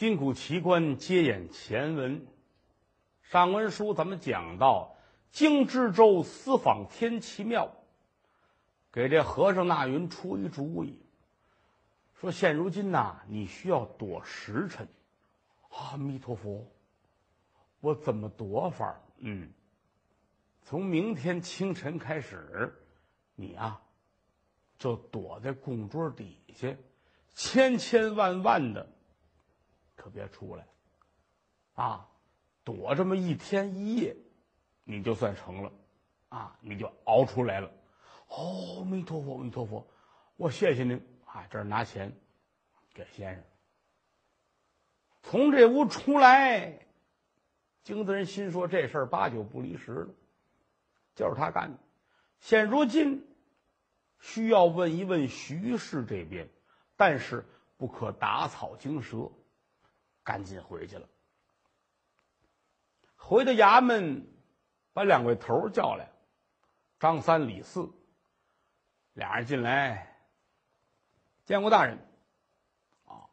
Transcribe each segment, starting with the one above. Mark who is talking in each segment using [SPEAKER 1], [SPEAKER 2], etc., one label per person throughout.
[SPEAKER 1] 金谷奇观接演前文。上文书咱们讲到，荆知州私访天齐庙，给这和尚纳云出一主意，说现如今呐，你需要躲时辰。阿弥陀佛，我怎么躲法？嗯，从明天清晨开始，你啊，就躲在供桌底下，千千万万的。可别出来，啊，躲这么一天一夜，你就算成了，啊，你就熬出来了。哦，弥陀佛，阿弥陀佛，我谢谢您啊！这儿拿钱给先生。从这屋出来，京子人心说这事儿八九不离十了，就是他干的。现如今需要问一问徐氏这边，但是不可打草惊蛇。赶紧回去了。回到衙门，把两位头叫来，张三李四，俩人进来，见过大人。啊，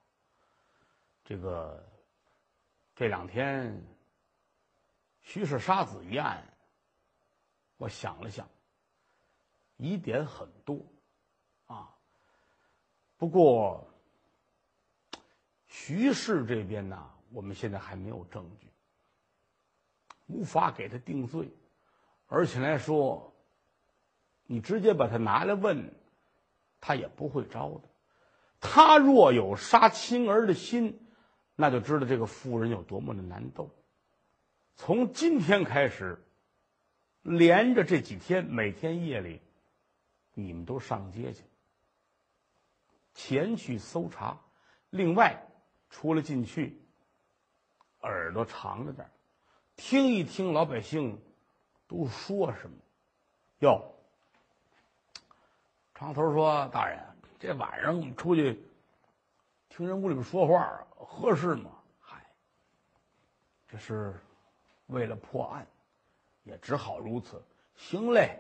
[SPEAKER 1] 这个这两天徐氏杀子一案，我想了想，疑点很多，啊，不过。徐氏这边呢，我们现在还没有证据，无法给他定罪，而且来说，你直接把他拿来问，他也不会招的。他若有杀亲儿的心，那就知道这个妇人有多么的难斗。从今天开始，连着这几天，每天夜里，你们都上街去，前去搜查。另外。出了进去，耳朵长着点听一听老百姓都说什么。哟，长头说：“大人，这晚上我们出去听人屋里边说话，合适吗？”嗨，这是为了破案，也只好如此。行嘞，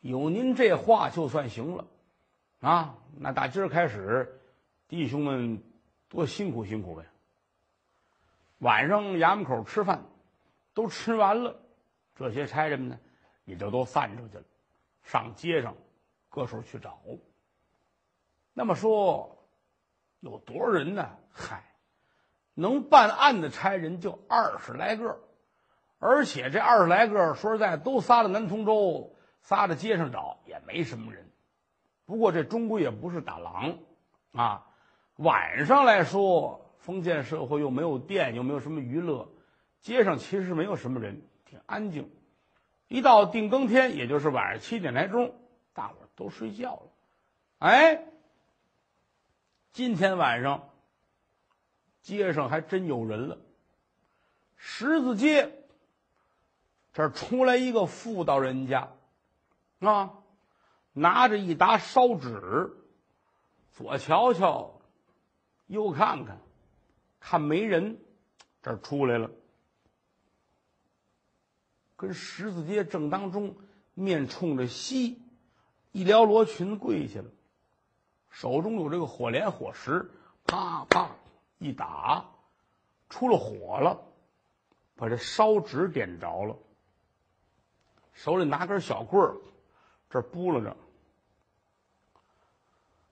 [SPEAKER 1] 有您这话就算行了。啊，那打今儿开始，弟兄们。多辛苦辛苦呗！晚上衙门口吃饭，都吃完了，这些差人们呢，也就都散出去了，上街上各处去找。那么说，有多少人呢？嗨，能办案的差人就二十来个，而且这二十来个，说实在，都撒到南通州，撒到街上找也没什么人。不过这终归也不是打狼啊。晚上来说，封建社会又没有电，又没有什么娱乐，街上其实没有什么人，挺安静。一到定更天，也就是晚上七点来钟，大伙都睡觉了。哎，今天晚上街上还真有人了。十字街这儿出来一个妇道人家，啊，拿着一沓烧纸，左瞧瞧。又看看，看没人，这儿出来了，跟十字街正当中，面冲着西，一撩罗裙跪下了，手中有这个火镰火石，啪啪一打，出了火了，把这烧纸点着了，手里拿根小棍儿，这拨拉着，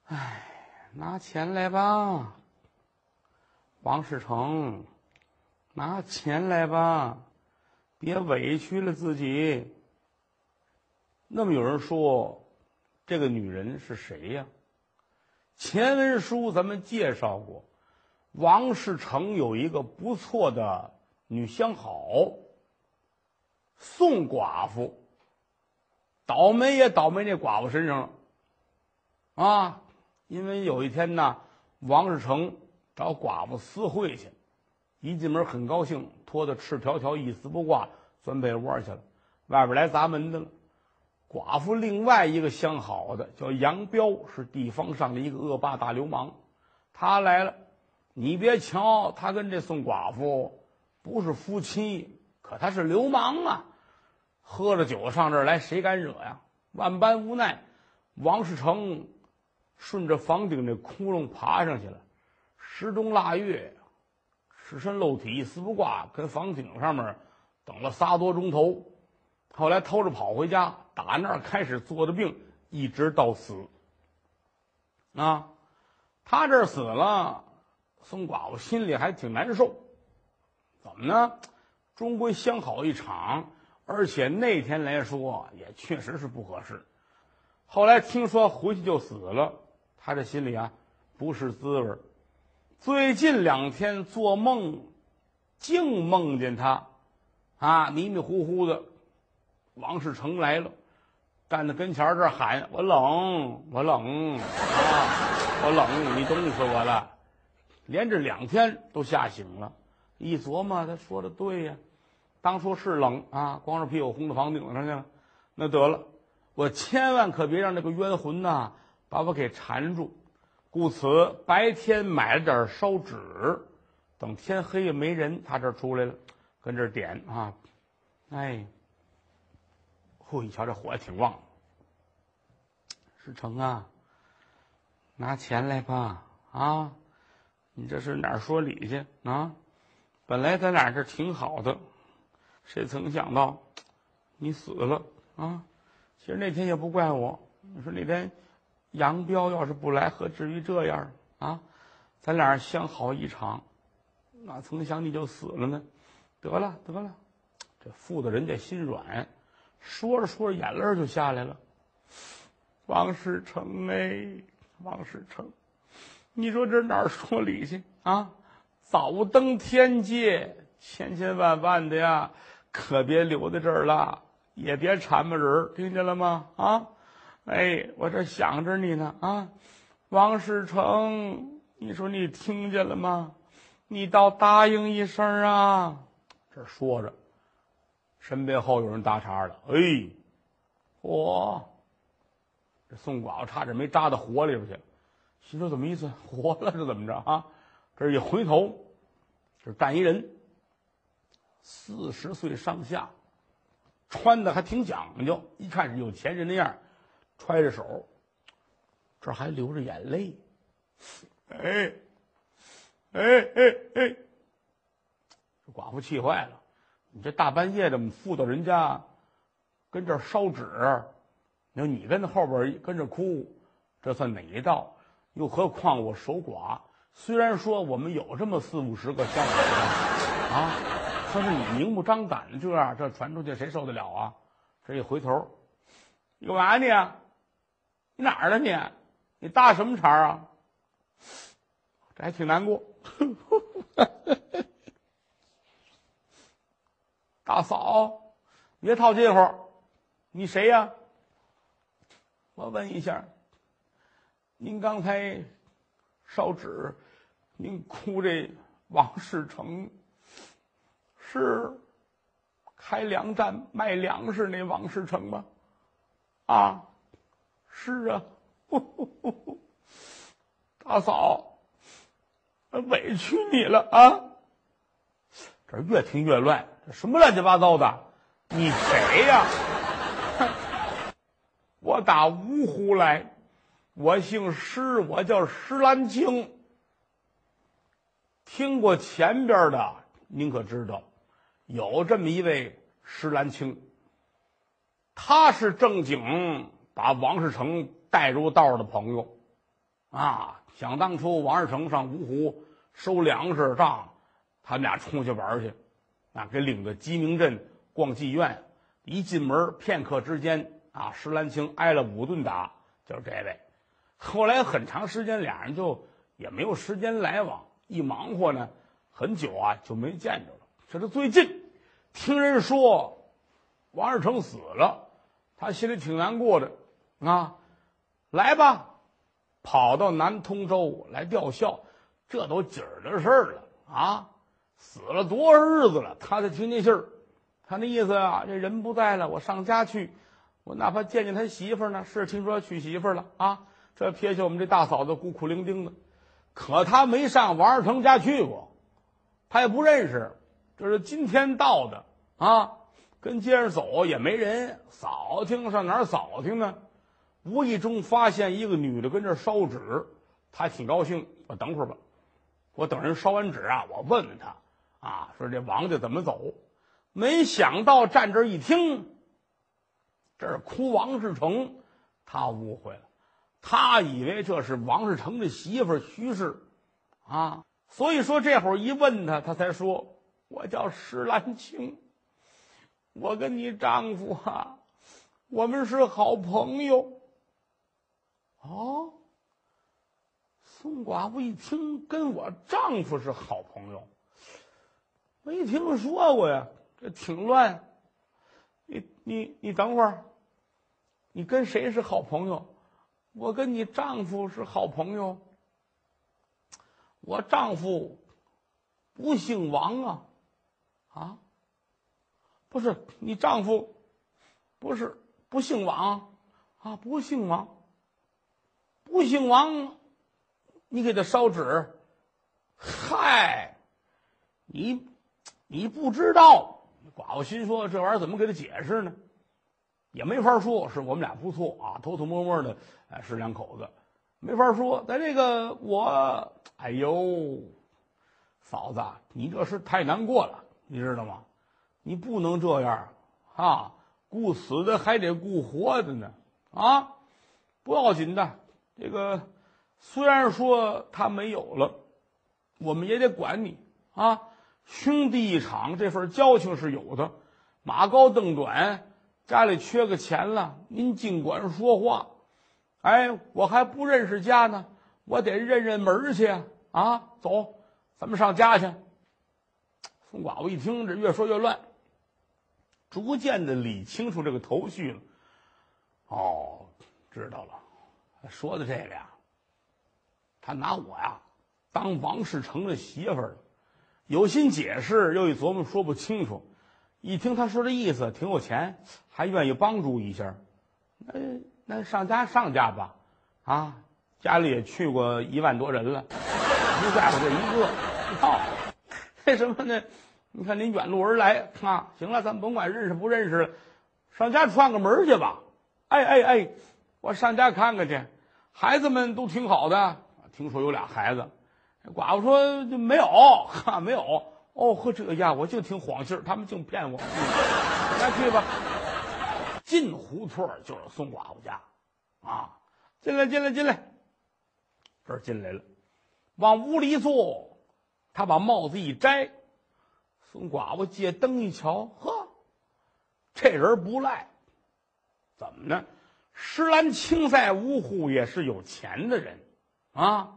[SPEAKER 1] 哎，拿钱来吧。王世成，拿钱来吧，别委屈了自己。那么有人说，这个女人是谁呀？前文书咱们介绍过，王世成有一个不错的女相好，宋寡妇。倒霉也倒霉那寡妇身上了，啊，因为有一天呢，王世成。找寡妇私会去，一进门很高兴，脱得赤条条，一丝不挂，钻被窝去了。外边来砸门的了。寡妇另外一个相好的叫杨彪，是地方上的一个恶霸大流氓。他来了，你别瞧他跟这宋寡妇不是夫妻，可他是流氓啊！喝了酒上这儿来，谁敢惹呀？万般无奈，王世成顺着房顶这窟窿爬上去了。时冬腊月，赤身露体，一丝不挂，跟房顶上面等了仨多钟头，后来偷着跑回家，打那儿开始做的病，一直到死。啊，他这死了，宋寡妇心里还挺难受。怎么呢？终归相好一场，而且那天来说也确实是不合适。后来听说回去就死了，他这心里啊不是滋味最近两天做梦，净梦见他，啊迷迷糊糊的，王世成来了，站在跟前这喊：“我冷，我冷啊，我冷，你冻死我了。”连着两天都吓醒了，一琢磨，他说的对呀。当初是冷啊，光着屁股轰到房顶上去了。那得了，我千万可别让那个冤魂呐把我给缠住。故此，白天买了点烧纸，等天黑也没人，他这出来了，跟这点啊。哎，嚯！你瞧这火也挺旺。世成啊，拿钱来吧啊！你这是哪儿说理去啊？本来咱俩这挺好的。谁曾想到，你死了啊！其实那天也不怪我。你说那天杨彪要是不来，何至于这样啊？咱俩相好一场，哪曾想你就死了呢？得了得了，这妇的人家心软，说着说着眼泪就下来了。王世成哎，王世成，你说这哪说理去啊？早登天界，千千万万的呀！可别留在这儿了，也别缠磨人听见了吗？啊，哎，我这想着你呢啊，王世成，你说你听见了吗？你倒答应一声啊！这说着，身背后有人搭茬了。哎，嚯！这宋寡妇差点没扎到火里边去，心说怎么意思？活了是怎么着啊？这一回头，这站一人。四十岁上下，穿的还挺讲究，一看是有钱人那样，揣着手，这还流着眼泪，哎，哎哎哎，这寡妇气坏了，你这大半夜的妇到人家，跟这烧纸，你说你跟那后边跟着哭，这算哪一道？又何况我守寡，虽然说我们有这么四五十个相好的啊。可是你明目张胆的这样，这传出去谁受得了啊？这一回头，你干嘛呢？你哪儿的你？你搭什么茬啊？这还挺难过。大嫂，别套近乎，你谁呀？我问一下，您刚才烧纸，您哭这王世成。是开粮站卖粮食那王世成吗？啊，是啊，大嫂，委屈你了啊！这越听越乱，这什么乱七八糟的？你谁呀？我打芜湖来，我姓施，我叫施兰青。听过前边的，您可知道？有这么一位施兰青，他是正经把王世成带入道的朋友，啊，想当初王世成上芜湖收粮食账，他们俩出去玩去，啊，给领到鸡鸣镇逛妓院，一进门片刻之间，啊，石兰青挨了五顿打，就是这位。后来很长时间俩人就也没有时间来往，一忙活呢，很久啊就没见着了。这是最近，听人说王世成死了，他心里挺难过的啊。来吧，跑到南通州来吊孝，这都今儿的事儿了啊。死了多少日子了，他才听见信儿。他那意思啊，这人不在了，我上家去，我哪怕见见他媳妇呢。是听说娶媳妇了啊。这撇下我们这大嫂子孤苦伶仃的，可他没上王二成家去过，他也不认识。这是今天到的啊，跟街上走也没人扫听，上哪儿扫听呢？无意中发现一个女的跟这烧纸，他挺高兴。我等会儿吧，我等人烧完纸啊，我问问他啊，说这王家怎么走？没想到站这一听，这是哭王世成，他误会了，他以为这是王世成的媳妇徐氏啊，所以说这会儿一问他，他才说：“我叫石兰青，我跟你丈夫啊，我们是好朋友。”哦，宋寡妇一听，跟我丈夫是好朋友，没听说过呀，这挺乱。你你你等会儿，你跟谁是好朋友？我跟你丈夫是好朋友。我丈夫不姓王啊，啊，不是你丈夫，不是不姓王啊，不姓王。不姓王，你给他烧纸，嗨，你你不知道。寡妇心说：“这玩意儿怎么给他解释呢？也没法说，是我们俩不错啊，偷偷摸摸的，哎，是两口子，没法说。咱这个我，哎呦，嫂子，你这是太难过了，你知道吗？你不能这样啊，顾死的还得顾活的呢，啊，不要紧的。”这个虽然说他没有了，我们也得管你啊！兄弟一场，这份交情是有的。马高凳短，家里缺个钱了，您尽管说话。哎，我还不认识家呢，我得认认门去啊！走，咱们上家去。宋寡妇一听，这越说越乱，逐渐的理清楚这个头绪了。哦，知道了。说的这个呀，他拿我呀当王世成的媳妇儿，有心解释，又一琢磨说不清楚。一听他说这意思，挺有钱，还愿意帮助一下。那那上家上家吧，啊，家里也去过一万多人了，不在乎这一个。哦，为什么呢？你看您远路而来啊，行了，咱甭管认识不认识了，上家串个门去吧。哎哎哎，我上家看看去。孩子们都挺好的，听说有俩孩子，寡妇说就没有，哈没有。哦呵，这家伙净听谎信他们净骗我。来去吧，进胡同就是宋寡妇家，啊，进来进来进来，这儿进来了，往屋里一坐，他把帽子一摘，宋寡妇借灯一瞧，呵，这人不赖，怎么呢？施兰青在芜湖也是有钱的人，啊，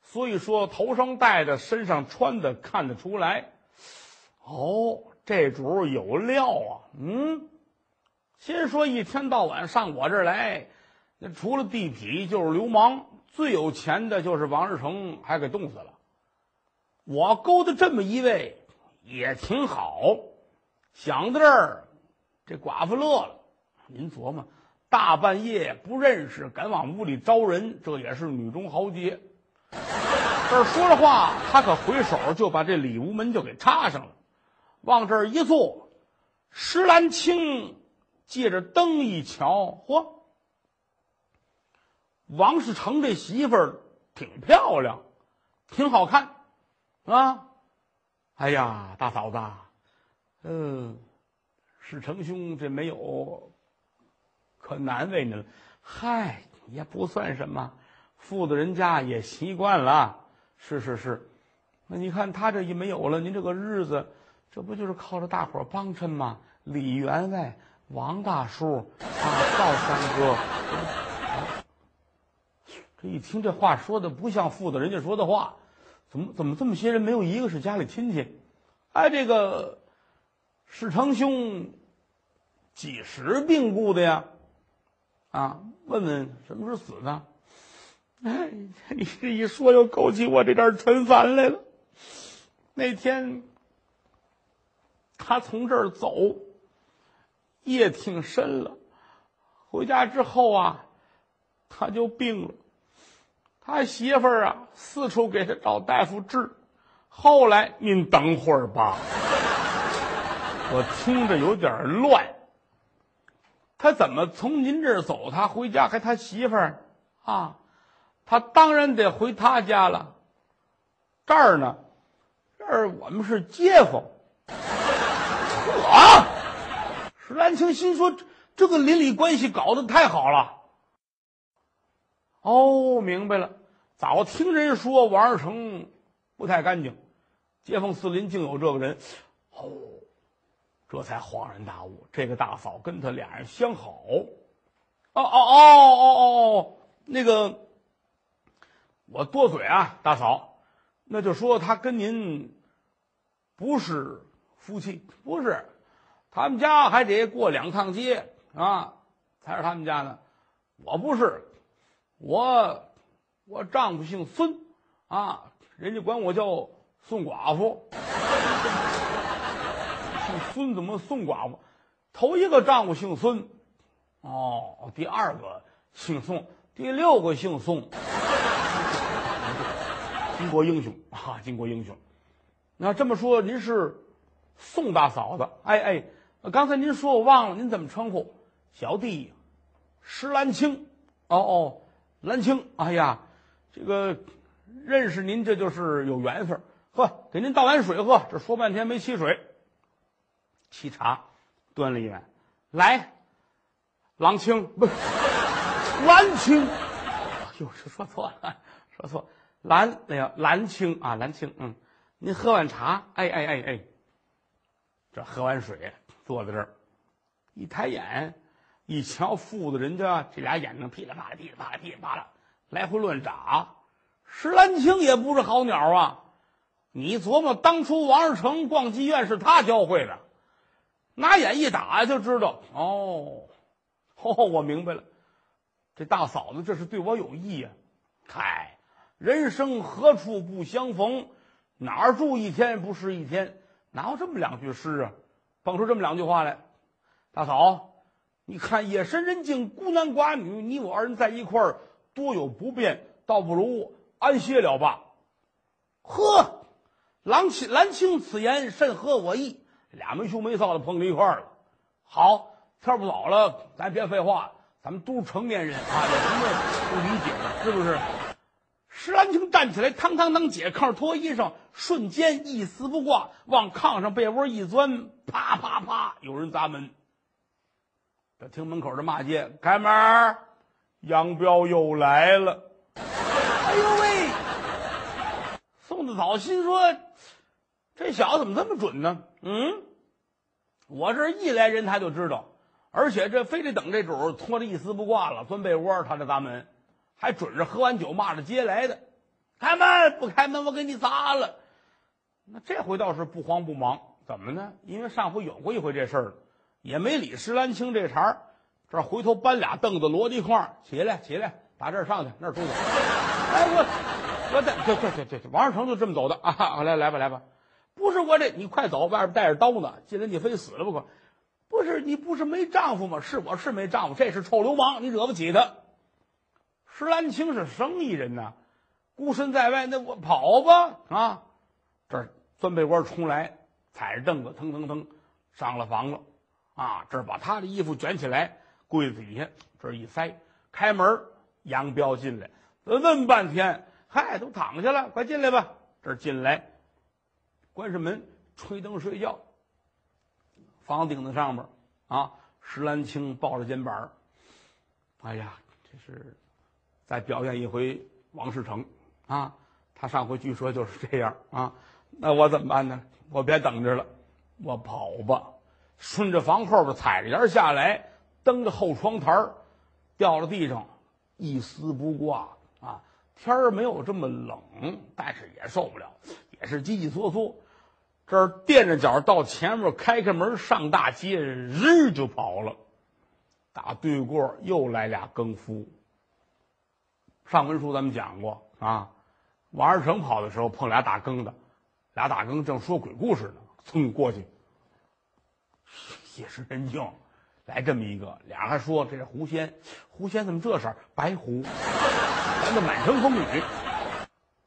[SPEAKER 1] 所以说头上戴的、身上穿的看得出来。哦，这主有料啊！嗯，先说一天到晚上我这儿来，那除了地痞就是流氓，最有钱的就是王世成，还给冻死了。我勾搭这么一位也挺好。想到这儿，这寡妇乐了。您琢磨。大半夜不认识，敢往屋里招人，这也是女中豪杰。这说着话，他可回手就把这里屋门就给插上了，往这儿一坐。石兰青借着灯一瞧，嚯，王世成这媳妇儿挺漂亮，挺好看，啊！哎呀，大嫂子，嗯，世成兄这没有。可难为你了，嗨，也不算什么，富的人家也习惯了。是是是，那你看他这一没有了，您这个日子，这不就是靠着大伙帮衬吗？李员外、王大叔啊，赵三哥，这一听这话说的不像富的人家说的话，怎么怎么这么些人没有一个是家里亲戚？哎，这个世成兄几时病故的呀？啊，问问什么时候死的？哎，你这一说，又勾起我这点陈烦来了。那天他从这儿走，夜挺深了。回家之后啊，他就病了。他媳妇儿啊，四处给他找大夫治。后来，您等会儿吧，我听着有点乱。他怎么从您这儿走？他回家还他媳妇儿啊？他当然得回他家了。这儿呢，这儿我们是街坊。啊！石兰青心说：“这个邻里关系搞得太好了。”哦，明白了。早听人说王二成不太干净，街坊四邻竟有这个人。哦，这才恍然大悟，这个大嫂跟他俩人相好。哦哦哦哦哦哦，那个，我多嘴啊，大嫂，那就说他跟您不是夫妻，不是，他们家还得过两趟街啊，才是他们家呢。我不是，我。我丈夫姓孙，啊，人家管我叫孙寡妇。姓孙怎么宋寡妇？头一个丈夫姓孙，哦，第二个姓宋，第六个姓宋。巾帼英雄啊，巾帼英雄。那这么说，您是宋大嫂子？哎哎，刚才您说我忘了，您怎么称呼？小弟石兰青。哦哦，兰青。哎呀。这个认识您，这就是有缘分。喝，给您倒碗水喝。这说半天没沏水，沏茶，端了一碗。来，郎青不，兰青。哟，说错了，说错。兰，哎呀，兰青啊，兰青。嗯，您喝碗茶。哎哎哎哎，这喝完水，坐在这儿，一抬眼，一瞧，父子人家这俩眼睛噼里啪啦，噼里啪啦，噼里啪啦。来回乱眨，石兰青也不是好鸟啊！你琢磨，当初王二成逛妓院是他教会的，拿眼一打就知道。哦，哦，我明白了，这大嫂子这是对我有意呀！嗨，人生何处不相逢，哪儿住一天不是一天？哪有这么两句诗啊？蹦出这么两句话来，大嫂，你看夜深人静，孤男寡女，你我二人在一块儿。多有不便，倒不如安歇了吧。呵，郎青兰青此言甚合我意。俩没羞没臊的碰在一块儿了。好，天不早了，咱别废话，咱们都是成年人啊，有什么不理解的？是不是？石兰青站起来，嘡嘡嘡解炕脱衣裳，瞬间一丝不挂，往炕上被窝一钻，啪啪啪，有人砸门。这听门口的骂街，开门。杨彪又来了！哎呦喂！宋子早心说：“这小子怎么这么准呢？”嗯，我这一来人他就知道，而且这非得等这主脱得一丝不挂了，钻被窝，他这砸门，还准是喝完酒骂着街来的。开门不开门，我给你砸了。那这回倒是不慌不忙，怎么呢？因为上回有过一回这事儿，也没理石兰青这茬儿。这回头搬俩凳子摞在一块儿，起来起来，打这儿上去，那儿出去。哎，我我这这这这这王二成就这么走的啊！来来吧来吧，不是我这，你快走，外边带着刀呢，进来你非死了不可。不是你不是没丈夫吗？是我是没丈夫，这是臭流氓，你惹不起他。石兰青是生意人呐，孤身在外，那我跑吧啊！这儿钻被窝冲来，踩着凳子腾腾腾上了房了啊！这儿把他的衣服卷起来。柜子底下这一塞，开门，杨彪进来，问半天，嗨，都躺下了，快进来吧。这进来，关上门，吹灯睡觉。房顶子上面啊，石兰青抱着肩膀哎呀，这是再表演一回王世成啊。他上回据说就是这样啊。那我怎么办呢？我别等着了，我跑吧，顺着房后边踩着沿下来。蹬着后窗台，掉到地上，一丝不挂啊！天儿没有这么冷，但是也受不了，也是叽叽嗦嗦。这儿垫着脚到前面，开开门上大街，日就跑了。打对过又来俩更夫。上文书咱们讲过啊，王二成跑的时候碰俩打更的，俩打更正说鬼故事呢，噌过去，夜深人静。来这么一个，俩人还说这是狐仙，狐仙怎么这色白狐，咱这满城风雨。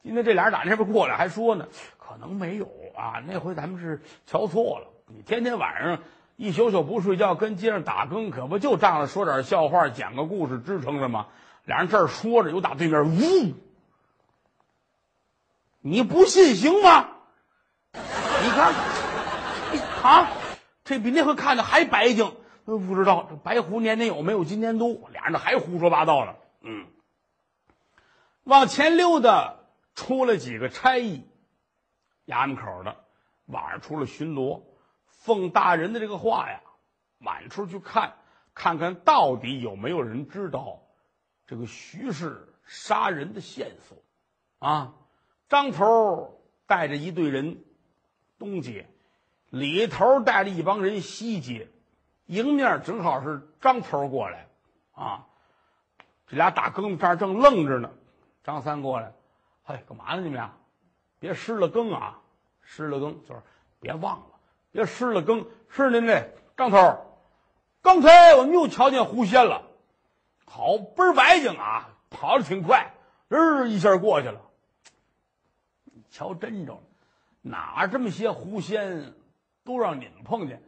[SPEAKER 1] 今天这俩人打那边过来，还说呢，可能没有啊，那回咱们是瞧错了。你天天晚上一宿宿不睡觉，跟街上打更，可不就仗着说点笑话、讲个故事支撑着吗？俩人这儿说着，又打对面呜，你不信行吗？你看，啊，这比那回看的还白净。不知道这白狐年年有，没有今年多。俩人这还胡说八道呢。嗯，往前溜达，出了几个差役，衙门口的晚上出了巡逻，奉大人的这个话呀，满处去看，看看到底有没有人知道这个徐氏杀人的线索。啊，张头带着一队人东街，里头带着一帮人西街。迎面正好是张头过来，啊，这俩大更这儿正愣着呢。张三过来，嘿，干嘛呢你们俩？别失了更啊！失了更就是别忘了，别失了更。是您这张头，刚才我们又瞧见狐仙了，好倍儿白净啊，跑的挺快，日一下过去了。瞧真着了，哪这么些狐仙都让你们碰见？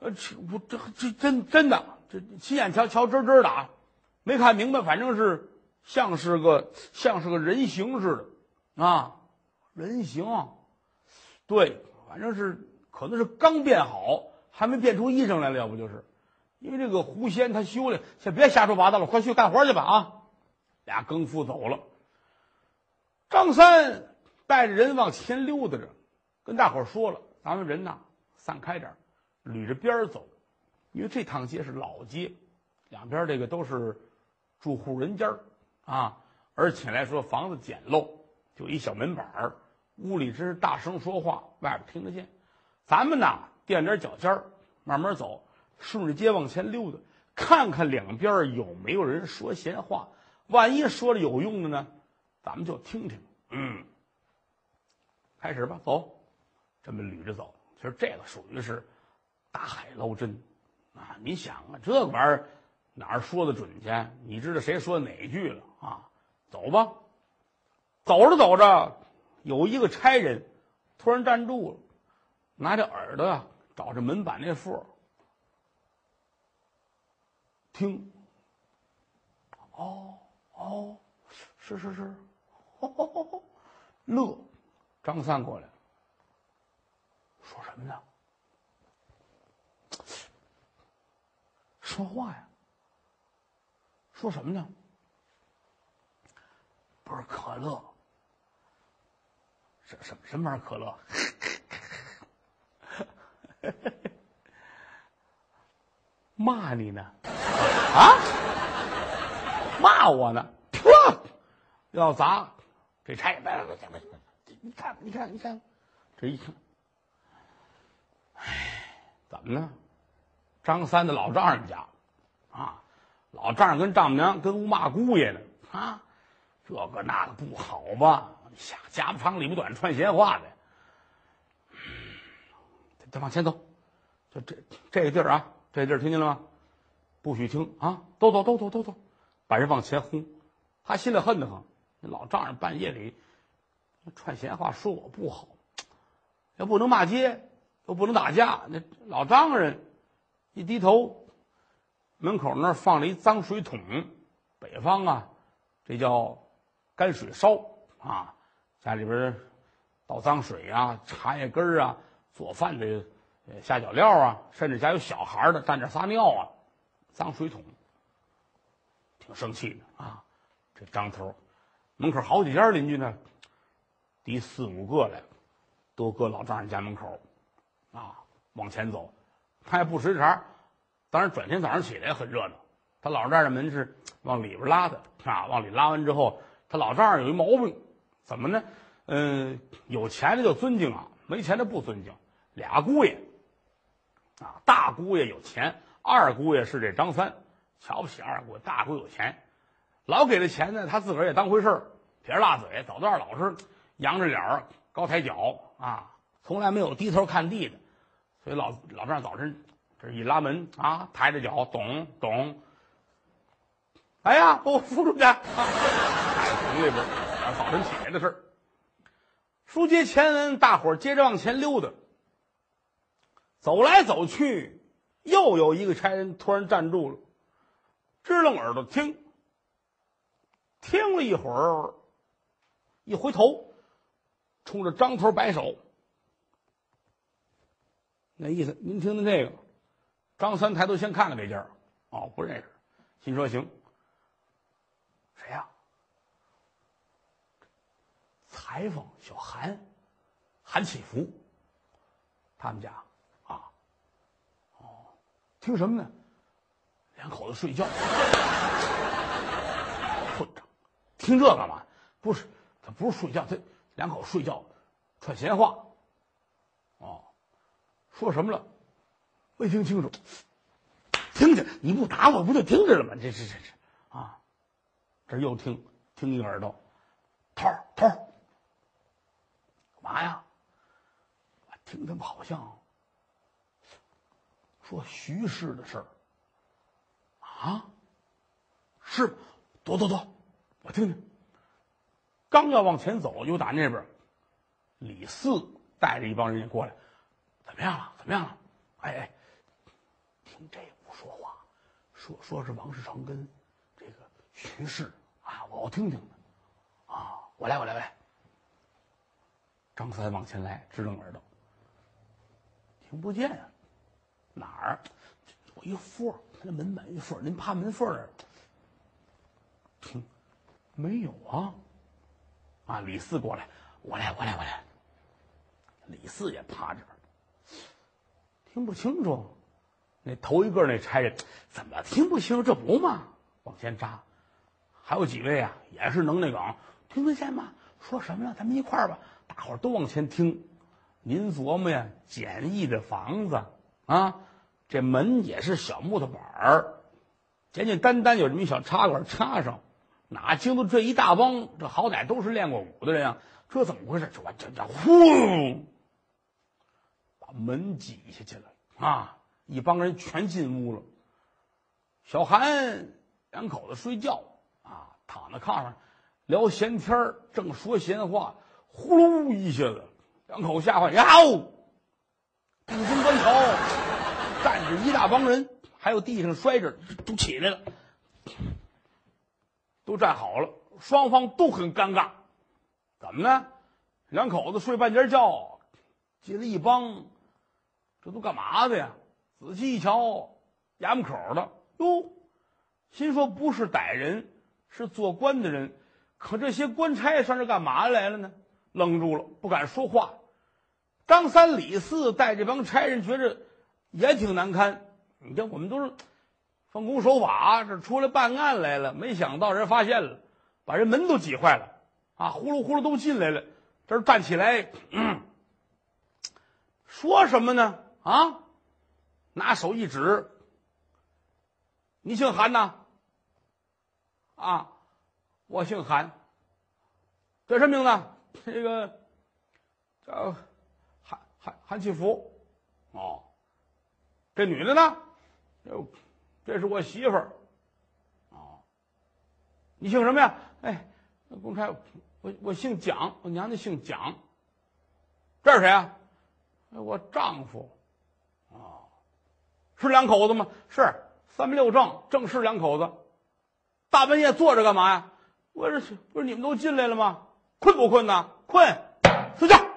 [SPEAKER 1] 呃，这不这这真真的，这亲眼瞧瞧真真的啊，没看明白，反正是像是个像是个人形似的，啊，人形，对，反正是可能是刚变好，还没变出衣裳来了，要不就是，因为这个狐仙他修炼，先别瞎说八道了，快去干活去吧啊！俩更夫走了，张三带着人往前溜达着，跟大伙说了，咱们人呐散开点捋着边走，因为这趟街是老街，两边这个都是住户人家啊，而且来说房子简陋，就一小门板儿，屋里真是大声说话，外边听得见。咱们呐垫点脚尖儿，慢慢走，顺着街往前溜达，看看两边有没有人说闲话，万一说的有用的呢，咱们就听听。嗯，开始吧，走，这么捋着走，其实这个属于是。大海捞针，啊！你想啊，这个玩意儿哪儿说的准去？你知道谁说哪句了啊？走吧，走着走着，有一个差人突然站住了，拿着耳朵啊找着门板那缝听。哦哦，是是是，乐。张三过来，说什么呢？说话呀！说什么呢？不是可乐，什什什么玩意儿？可乐？骂你呢？啊？骂我呢？噗！要砸这差！别别别别！你看，你看，你看，这一听，哎，怎么呢？张三的老丈人家，啊，老丈人跟丈母娘跟屋骂姑爷呢，啊，这个那个不好吧？瞎家不长里不短，串闲话的。再往前走，就这这个地儿啊，这地儿听见了吗？不许听啊！都走，都走，都走，把人往前轰。他心里恨得很，老丈人半夜里串闲话，说我不好，又不能骂街，又不能打架，那老丈人。一低头，门口那儿放了一脏水桶。北方啊，这叫干水烧啊，家里边倒脏水啊、茶叶根儿啊、做饭的下脚料啊，甚至家有小孩的沾点撒尿啊，脏水桶，挺生气的啊。这张头门口好几家邻居呢，第四五个来，都搁老丈人家门口啊，往前走。他也不识茬当然转天早上起来很热闹。他老丈人门是往里边拉的啊，往里拉完之后，他老丈人有一毛病，怎么呢？嗯，有钱的就尊敬啊，没钱的不尊敬。俩姑爷啊，大姑爷有钱，二姑爷是这张三，瞧不起二姑爷。大姑有钱，老给的钱呢，他自个儿也当回事儿，撇着大嘴，走道老是扬着脸儿，高抬脚啊，从来没有低头看地的。所以老老丈早晨这一拉门啊，抬着脚，咚咚，哎呀，把我扶出去！哎，从那边早晨起来的事儿。书接前文，大伙儿接着往前溜达，走来走去，又有一个差人突然站住了，支棱耳朵听，听了一会儿，一回头，冲着张头摆手，那意思您听听这个。张三抬头先看看这家哦，不认识，心说行。谁呀？裁缝小韩，韩启福，他们家啊，哦，听什么呢？两口子睡觉，混账！听这干嘛？不是，他不是睡觉，他两口子睡觉，串闲话。哦，说什么了？没听清楚。听着，你不打我不就听着了吗？这这这这啊，这又听听一个耳朵，头头，嘛呀？听他们好像说徐氏的事儿啊，是躲躲躲，我听听。刚要往前走，又打那边，李四带着一帮人也过来，怎么样了？怎么样了？哎哎，听这。说话，说说是王世成跟这个徐氏啊，我我听听呢，啊，我来我来我来。张三往前来，支棱耳朵，听不见啊，哪儿？我一缝他那门板一缝您趴门缝儿听，没有啊？啊，李四过来，我来我来我来。李四也趴这儿，听不清楚。那头一个那差人怎么听不清？这不嘛？往前扎，还有几位啊，也是能那个，听得见吗？说什么了？咱们一块儿吧，大伙儿都往前听。您琢磨呀，简易的房子啊，这门也是小木头板儿，简简单单有这么一小插管插上，哪经得这一大帮？这好歹都是练过武的人啊，这怎么回事？这我这这呼，把门挤下去了啊！一帮人全进屋了，小韩两口子睡觉啊，躺在炕上聊闲天正说闲话，呼噜一下子，两口子吓坏，呀哦！大声观瞧，站着一大帮人，还有地上摔着都起来了，都站好了，双方都很尴尬，怎么呢？两口子睡半截觉，进来一帮，这都干嘛的呀？仔细一瞧，衙门口的哟，心说不是歹人，是做官的人。可这些官差上这干嘛来了呢？愣住了，不敢说话。张三李四带这帮差人，觉着也挺难堪。你看，我们都是奉公守法，这出来办案来了，没想到人发现了，把人门都挤坏了啊！呼噜呼噜都进来了，这站起来，说什么呢？啊？拿手一指，你姓韩呐？啊，我姓韩。叫什么名字？这个叫韩韩韩启福。哦，这女的呢？哟，这是我媳妇儿。哦，你姓什么呀？哎，公差，我我姓蒋，我娘家姓蒋。这是谁啊？我丈夫。哦是两口子吗？是三十六正，正是两口子。大半夜坐着干嘛呀？我这不是你们都进来了吗？困不困呢？困，睡觉。